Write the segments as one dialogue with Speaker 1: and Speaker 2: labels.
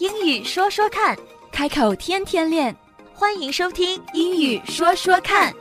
Speaker 1: 英语说说看，
Speaker 2: 开口天天练。
Speaker 1: 欢迎收听《英语说说看》。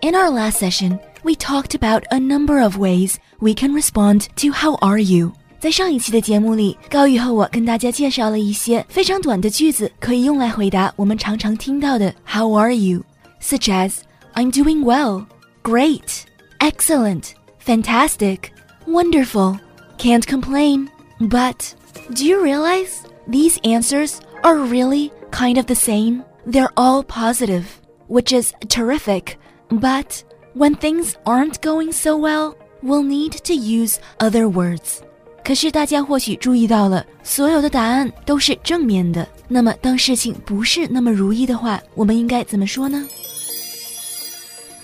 Speaker 2: In our last session, we talked about a number of ways we can respond to "How are you?" 在上一期的节目里，高宇和我跟大家介绍了一些非常短的句子，可以用来回答我们常常听到的 "How are you?" such as "I'm doing well," "Great," "Excellent," "Fantastic," "Wonderful," "Can't complain." But do you realize these answers are really kind of the same? They're all positive, which is terrific. But when things aren't going so well, we'll need to use other words. 可是大家或许注意到了，所有的答案都是正面的。那么当事情不是那么如意的话，我们应该怎么说呢？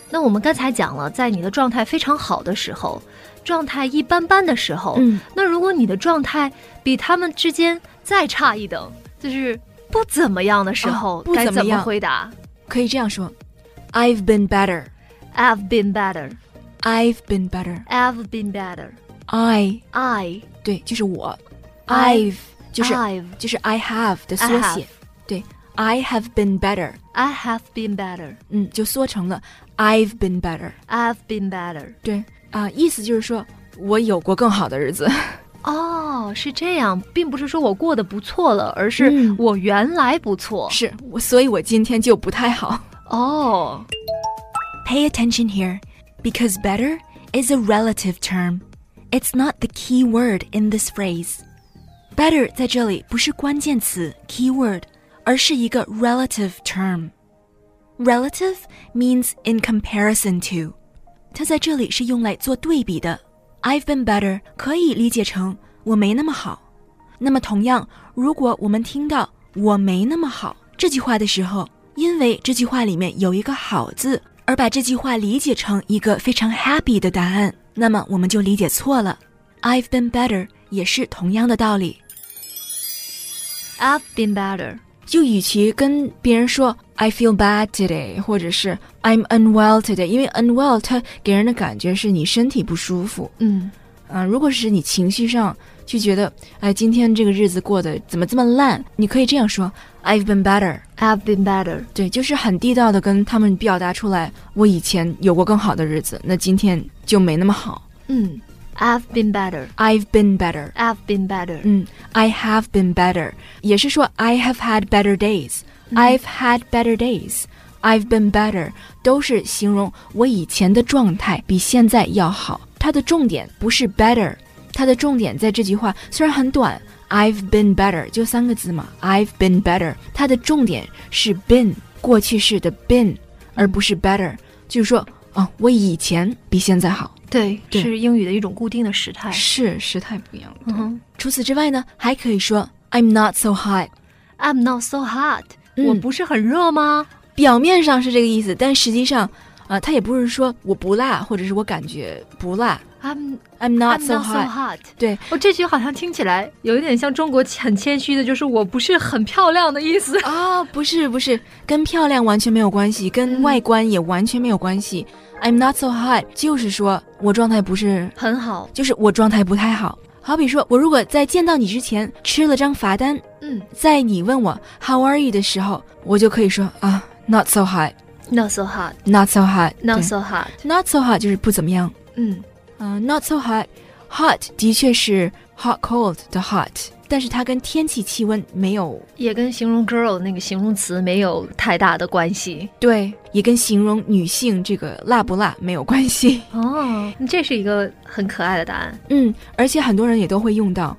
Speaker 3: 那我们刚才讲了，在你的状态非常好的时候， 状态一般般的时候，
Speaker 2: 嗯，
Speaker 3: 那如果你的状态比他们之间再差一等，就是不怎么样的时候，该怎么
Speaker 2: 样
Speaker 3: 回答
Speaker 2: 可以这样说：I've been
Speaker 3: better.？I've been better.
Speaker 2: I've been better.
Speaker 3: I've been better.
Speaker 2: I
Speaker 3: I
Speaker 2: 对，就是我。I've 就是
Speaker 3: I've
Speaker 2: 就是 I have 的缩写。对，I have been better。
Speaker 3: I have been better.
Speaker 2: 嗯，就缩成了 I've been better。
Speaker 3: I've been better.
Speaker 2: 对啊、意思就是说我有过更好的日子。
Speaker 3: 哦，是这样，并不是说我过得不错了，而是
Speaker 2: 嗯
Speaker 3: 我原来不错。
Speaker 2: 是我，所以我今天就不太好。
Speaker 3: 哦，
Speaker 2: Pay attention here, because better is a relative term. It's not the key word in this phrase. Better 在这里不是关键词 keyword，而是一个 relative term. Relative means in comparison to. 它在这里是用来做对比的。I've been better 可以理解成我没那么好。那么同样，如果我们听到我没那么好这句话的时候，因为这句话里面有一个好字，而把这句话理解成一个非常 happy 的答案，那么我们就理解错了。I've been better 也是同样的道理。
Speaker 3: I've been better.
Speaker 2: 就与其跟别人说 I feel bad today，或者是 I'm unwell today，因为 unwell 它给人的感觉是你身体不舒服。
Speaker 3: 嗯，
Speaker 2: 啊，如果是你情绪上就觉得，哎，今天这个日子过得怎么这么烂？你可以这样说，I've been better。
Speaker 3: I've been better.
Speaker 2: 对，就是很地道的跟他们表达出来，我以前有过更好的日子，那今天就没那么好。
Speaker 3: 嗯 ，I've been better.
Speaker 2: I've been better。
Speaker 3: I've been better.
Speaker 2: 嗯，I have been better，也是说 I have had better days。I've had better days。I've been better 都是形容我以前的状态比现在要好。它的重点不是 better，它的重点在这句话虽然很短，I've been better 就三个字嘛，I've been better，它的重点是 been 过去式的 been，而不是 better，就是说啊，我以前比现在好。
Speaker 3: 对，
Speaker 2: 对
Speaker 3: 是英语的一种固定的时态。
Speaker 2: 是时态不一样。
Speaker 3: 嗯哼
Speaker 2: 除此之外呢，还可以说 I'm not so hot。
Speaker 3: ，I'm not so hot.
Speaker 2: 嗯
Speaker 3: 我不是很热吗？
Speaker 2: 表面上是这个意思，但实际上，啊、它也不是说我不辣，或者是我感觉不辣。
Speaker 3: I'm
Speaker 2: I'm not
Speaker 3: I'm
Speaker 2: so
Speaker 3: not so
Speaker 2: hot。对，
Speaker 3: 哦，这句好像听起来有一点像中国很谦虚的，就是我不是很漂亮的意思。
Speaker 2: 啊、不是不是，跟漂亮完全没有关系，跟
Speaker 3: 嗯
Speaker 2: 外观也完全没有关系。I'm not so hot，就是说我状态不是，
Speaker 3: 很好，
Speaker 2: 就是我状态不太好。好比说，我如果在见到你之前吃了张罚单，
Speaker 3: 嗯
Speaker 2: 在你问我 How are you 的时候，我就可以说啊，Not so hot，Not
Speaker 3: so hot，Not
Speaker 2: so hot，not
Speaker 3: so hot.
Speaker 2: not so hot 就是不怎么样。
Speaker 3: 嗯
Speaker 2: 嗯、n o t so hot，hot 的确是 hot cold 的 hot，但是它跟天气气温没有
Speaker 3: 也跟形容 girl 那个形容词没有太大的关系。
Speaker 2: 对，也跟形容女性这个辣不辣没有关系。
Speaker 3: 哦，这是一个很可爱的答案。
Speaker 2: 嗯，而且很多人也都会用到。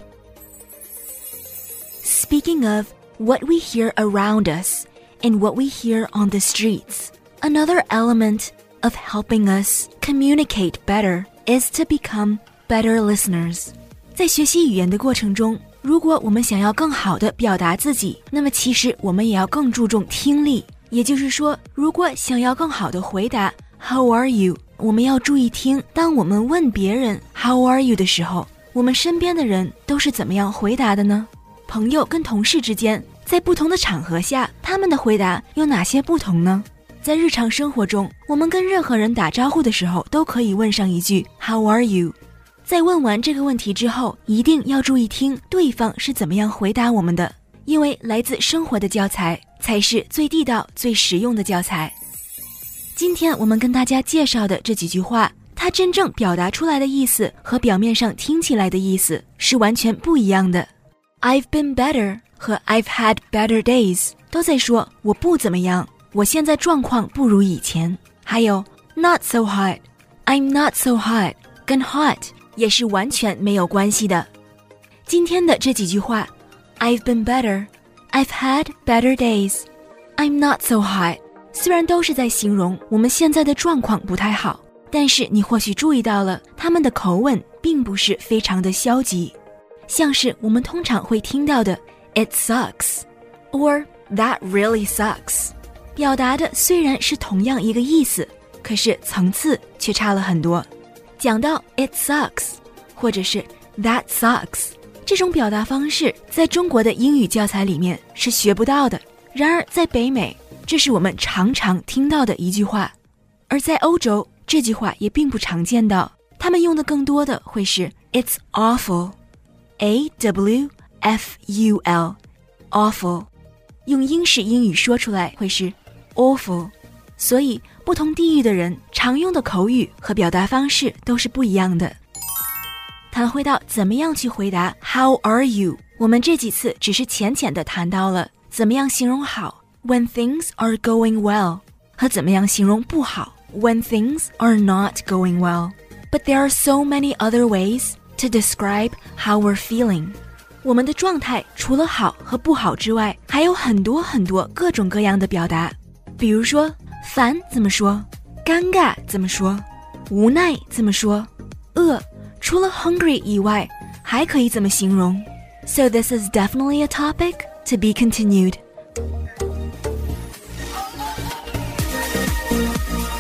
Speaker 2: Speaking of what we hear around us and what we hear on the streets, another element of helping us communicate better is to become better listeners. 在学习语言的过程中， 如果我们想要更好的表达自己，那么其实我们也要更注重听力。也就是说，如果想要更好的回答 How are you，我们要注意听。当我们问别人 How are you 的时候，我们身边的人都是怎么样回答的呢？朋友跟同事之间，在不同的场合下，他们的回答有哪些不同呢？在日常生活中，我们跟任何人打招呼的时候，都可以问上一句 How are you？在问完这个问题之后，一定要注意听对方是怎么样回答我们的，因为来自生活的教材才是最地道、最实用的教材。今天我们跟大家介绍的这几句话，它真正表达出来的意思和表面上听起来的意思是完全不一样的。I've been better 和 I've had better days 都在说我不怎么样，我现在状况不如以前。还有 not so hot，I'm not so hot，跟 hot 也是完全没有关系的。今天的这几句话，I've been better，I've had better days，I'm not so high 虽然都是在形容我们现在的状况不太好，但是你或许注意到了，他们的口吻并不是非常的消极，像是我们通常会听到的 "It sucks"，or "That really sucks"。表达的虽然是同样一个意思，可是层次却差了很多。讲到 "It sucks" 或者是 "That sucks" 这种表达方式，在中国的英语教材里面是学不到的。然而在北美，这是我们常常听到的一句话；而在欧洲，这句话也并不常见到，他们用的更多的会是 "It's awful"，A W F U L，awful，用英式英语说出来会是。awful，所以不同地域的人常用的口语和表达方式都是不一样的。谈回到怎么样去回答 How are you？我们这几次只是浅浅的谈到了怎么样形容好 When things are going well，和怎么样形容不好 When things are not going well。But there are so many other ways to describe how we're feeling。我们的状态除了好和不好之外，还有很多很多各种各样的表达。比如说，烦怎么说？尴尬怎么说？无奈怎么说？饿，除了 hungry 以外，还可以怎么形容？So this is definitely a topic to be continued。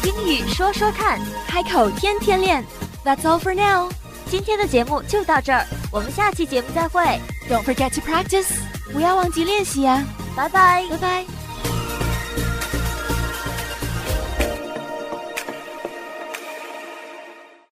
Speaker 1: 英语说说看，
Speaker 2: 开口天天练。That's all for now。
Speaker 1: 今天的节目就到这儿，我们下期节目再会。
Speaker 2: Don't forget to practice，不要忘记练习呀。
Speaker 1: 拜拜，
Speaker 2: 拜拜。